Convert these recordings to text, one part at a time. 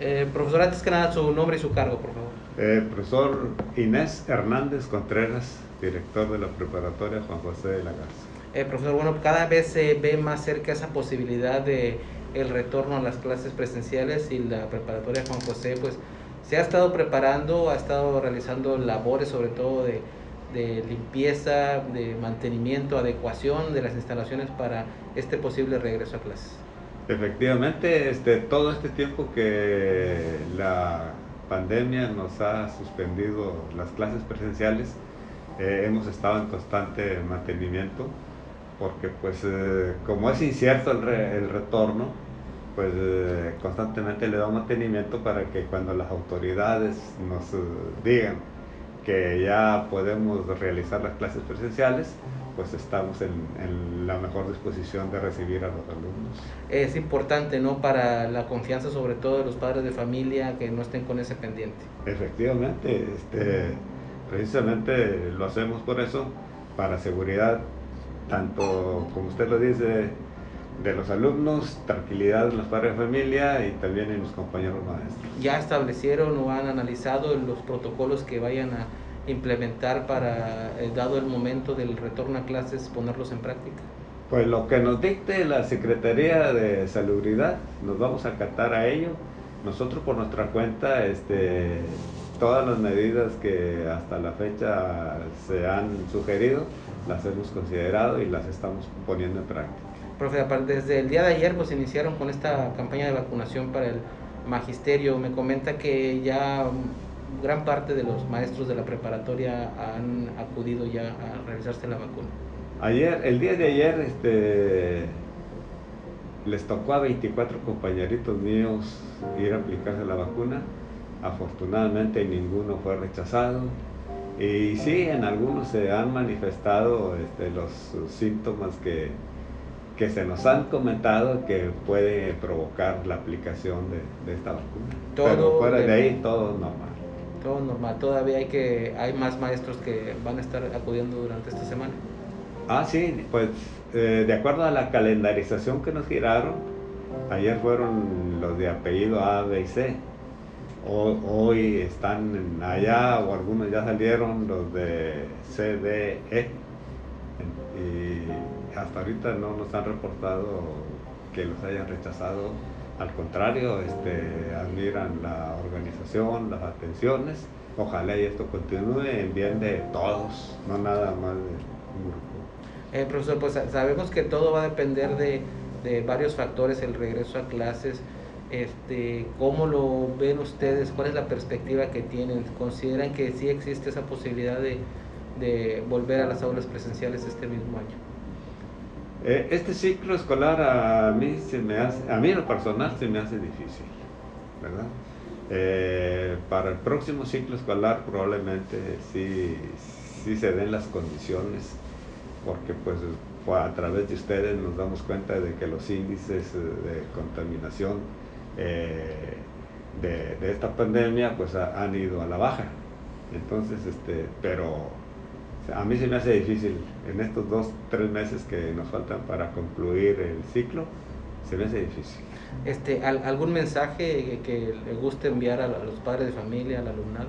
Eh, profesor, antes que nada, su nombre y su cargo, por favor. Eh, profesor Inés Hernández Contreras, director de la preparatoria Juan José de la Garza. Eh, profesor, bueno, cada vez se ve más cerca esa posibilidad de el retorno a las clases presenciales y la preparatoria Juan José, pues se ha estado preparando, ha estado realizando labores sobre todo de, de limpieza, de mantenimiento, adecuación de las instalaciones para este posible regreso a clases. Efectivamente, este, todo este tiempo que la pandemia nos ha suspendido las clases presenciales, eh, hemos estado en constante mantenimiento, porque pues eh, como es incierto el, el retorno, pues eh, constantemente le da mantenimiento para que cuando las autoridades nos digan que ya podemos realizar las clases presenciales, pues estamos en, en, la mejor disposición de recibir a los alumnos. Es importante, ¿no? Para la confianza sobre todo de los padres de familia que no estén con ese pendiente. Efectivamente, este, precisamente lo hacemos por eso, para seguridad, tanto como usted lo dice, de los alumnos, tranquilidad en los padres de familia y también en los compañeros maestros. ¿Ya establecieron o han analizado los protocolos que vayan a implementar para, eh, dado el momento del retorno a clases, ponerlos en práctica? Pues lo que nos dicte la Secretaría de Salubridad, nos vamos a acatar a ello. Nosotros por nuestra cuenta, este, todas las medidas que hasta la fecha se han sugerido, las hemos considerado y las estamos poniendo en práctica. Profe, desde el día de ayer pues iniciaron con esta campaña de vacunación para el magisterio. Me comenta que ya gran parte de los maestros de la preparatoria han acudido ya a realizarse la vacuna. Ayer, el día de ayer, este, les tocó a 24 compañeritos míos ir a aplicarse la vacuna. Afortunadamente ninguno fue rechazado. Y sí, en algunos se han manifestado este, los síntomas que, que se nos han comentado que puede provocar la aplicación de, de esta vacuna. Todo Pero fuera de, de ahí todo normal. Todo normal. Todavía hay que hay más maestros que van a estar acudiendo durante esta semana. Ah, sí, pues eh, de acuerdo a la calendarización que nos giraron, ayer fueron los de apellido A, B y C. O, hoy están allá o algunos ya salieron los de C, D, E. Y hasta ahorita no nos han reportado que los hayan rechazado. Al contrario, este, admiran la organización, las atenciones. Ojalá y esto continúe en bien de todos, no nada más de un grupo. Eh, profesor, pues sabemos que todo va a depender de, de, varios factores, el regreso a clases. Este, ¿Cómo lo ven ustedes? ¿Cuál es la perspectiva que tienen? ¿Consideran que sí existe esa posibilidad de, de volver a las aulas presenciales este mismo año? Eh, este ciclo escolar a mí se me hace, a mí lo personal se me hace difícil, ¿verdad? Eh, para el próximo ciclo escolar probablemente sí, sí se den las condiciones, porque pues a través de ustedes nos damos cuenta de que los índices de contaminación eh, de, de, esta pandemia pues han ido a la baja. Entonces, este, pero a mí se me hace difícil en estos dos, tres meses que nos faltan para concluir el ciclo, se me hace difícil. Este, ¿Algún mensaje que le guste enviar a los padres de familia, al alumnado?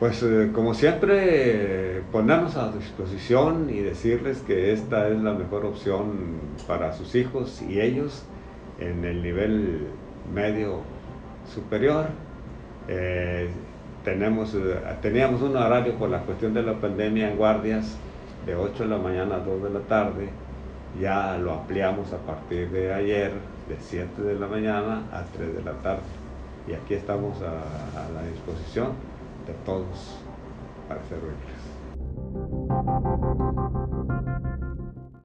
Pues eh, como siempre, ponernos a disposición y decirles que esta es la mejor opción para sus hijos y ellos en el nivel medio superior. Eh, tenemos, teníamos un horario por la cuestión de la pandemia en guardias de 8 de la mañana a 2 de la tarde, ya lo ampliamos a partir de ayer de 7 de la mañana a 3 de la tarde. Y aquí estamos a, a la disposición de todos para servirles.